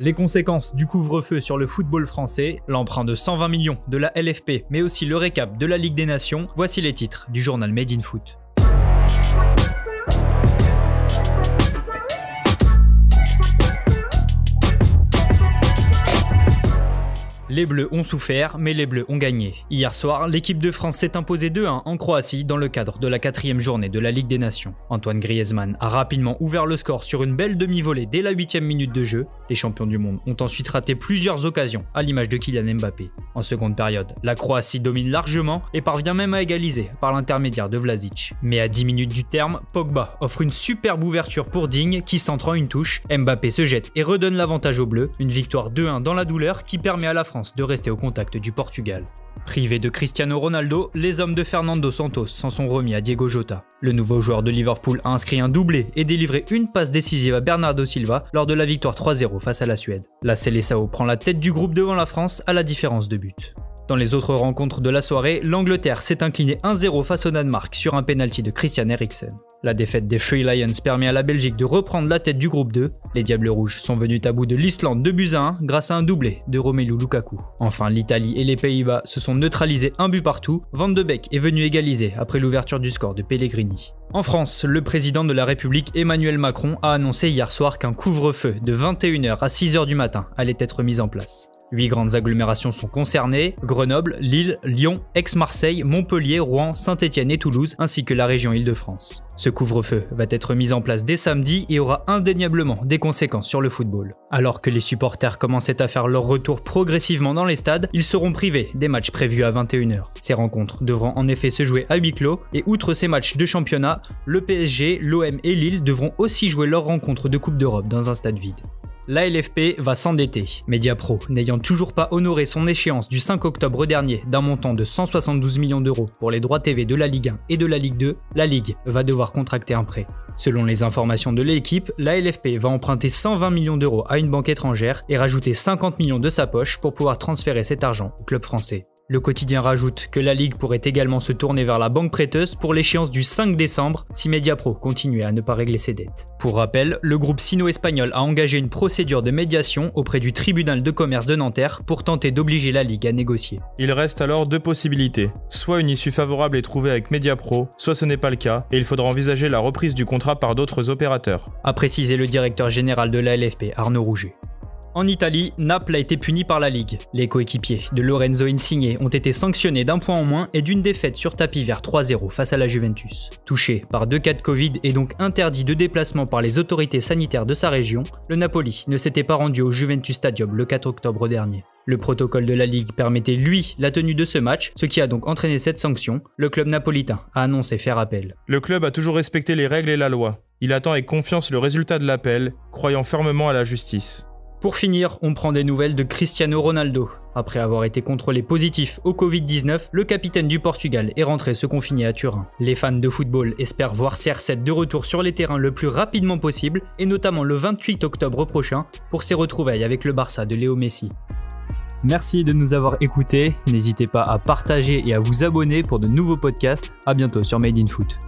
Les conséquences du couvre-feu sur le football français, l'emprunt de 120 millions de la LFP, mais aussi le récap de la Ligue des Nations, voici les titres du journal Made in Foot. Les Bleus ont souffert, mais les Bleus ont gagné. Hier soir, l'équipe de France s'est imposée 2-1 en Croatie dans le cadre de la quatrième journée de la Ligue des Nations. Antoine Griezmann a rapidement ouvert le score sur une belle demi-volée dès la huitième minute de jeu. Les champions du monde ont ensuite raté plusieurs occasions, à l'image de Kylian Mbappé. En seconde période, la Croatie domine largement et parvient même à égaliser par l'intermédiaire de Vlasic. Mais à 10 minutes du terme, Pogba offre une superbe ouverture pour Digne qui centre en une touche. Mbappé se jette et redonne l'avantage aux Bleus. Une victoire 2-1 dans la douleur qui permet à la France de rester au contact du Portugal. Privés de Cristiano Ronaldo, les hommes de Fernando Santos s'en sont remis à Diego Jota. Le nouveau joueur de Liverpool a inscrit un doublé et délivré une passe décisive à Bernardo Silva lors de la victoire 3-0 face à la Suède. La Seleção prend la tête du groupe devant la France à la différence de but. Dans les autres rencontres de la soirée, l'Angleterre s'est inclinée 1-0 face au Danemark sur un penalty de Christian Eriksen. La défaite des Free Lions permet à la Belgique de reprendre la tête du groupe 2. Les Diables Rouges sont venus à bout de l'Islande de buts à 1 grâce à un doublé de Romelu Lukaku. Enfin, l'Italie et les Pays-Bas se sont neutralisés un but partout. Van de Beek est venu égaliser après l'ouverture du score de Pellegrini. En France, le président de la République Emmanuel Macron a annoncé hier soir qu'un couvre-feu de 21h à 6h du matin allait être mis en place. Huit grandes agglomérations sont concernées, Grenoble, Lille, Lyon, Aix-Marseille, Montpellier, Rouen, Saint-Étienne et Toulouse, ainsi que la région Île-de-France. Ce couvre-feu va être mis en place dès samedi et aura indéniablement des conséquences sur le football. Alors que les supporters commençaient à faire leur retour progressivement dans les stades, ils seront privés des matchs prévus à 21h. Ces rencontres devront en effet se jouer à huis clos et outre ces matchs de championnat, le PSG, l'OM et Lille devront aussi jouer leurs rencontres de Coupe d'Europe dans un stade vide. La LFP va s'endetter. Mediapro, n'ayant toujours pas honoré son échéance du 5 octobre dernier d'un montant de 172 millions d'euros pour les droits TV de la Ligue 1 et de la Ligue 2, la Ligue va devoir contracter un prêt. Selon les informations de l'équipe, la LFP va emprunter 120 millions d'euros à une banque étrangère et rajouter 50 millions de sa poche pour pouvoir transférer cet argent au club français. Le quotidien rajoute que la Ligue pourrait également se tourner vers la banque prêteuse pour l'échéance du 5 décembre si Mediapro continuait à ne pas régler ses dettes. Pour rappel, le groupe sino-espagnol a engagé une procédure de médiation auprès du tribunal de commerce de Nanterre pour tenter d'obliger la Ligue à négocier. Il reste alors deux possibilités. Soit une issue favorable est trouvée avec Mediapro, soit ce n'est pas le cas, et il faudra envisager la reprise du contrat par d'autres opérateurs. A précisé le directeur général de la LFP, Arnaud Rouget. En Italie, Naples a été puni par la Ligue. Les coéquipiers de Lorenzo Insigne ont été sanctionnés d'un point en moins et d'une défaite sur tapis vert 3-0 face à la Juventus. Touché par deux cas de Covid et donc interdit de déplacement par les autorités sanitaires de sa région, le Napoli ne s'était pas rendu au Juventus Stadium le 4 octobre dernier. Le protocole de la Ligue permettait lui la tenue de ce match, ce qui a donc entraîné cette sanction. Le club napolitain a annoncé faire appel. Le club a toujours respecté les règles et la loi. Il attend avec confiance le résultat de l'appel, croyant fermement à la justice. Pour finir, on prend des nouvelles de Cristiano Ronaldo. Après avoir été contrôlé positif au Covid-19, le capitaine du Portugal est rentré se confiner à Turin. Les fans de football espèrent voir CR7 de retour sur les terrains le plus rapidement possible, et notamment le 28 octobre prochain pour ses retrouvailles avec le Barça de Léo Messi. Merci de nous avoir écoutés, n'hésitez pas à partager et à vous abonner pour de nouveaux podcasts. A bientôt sur Made in Foot.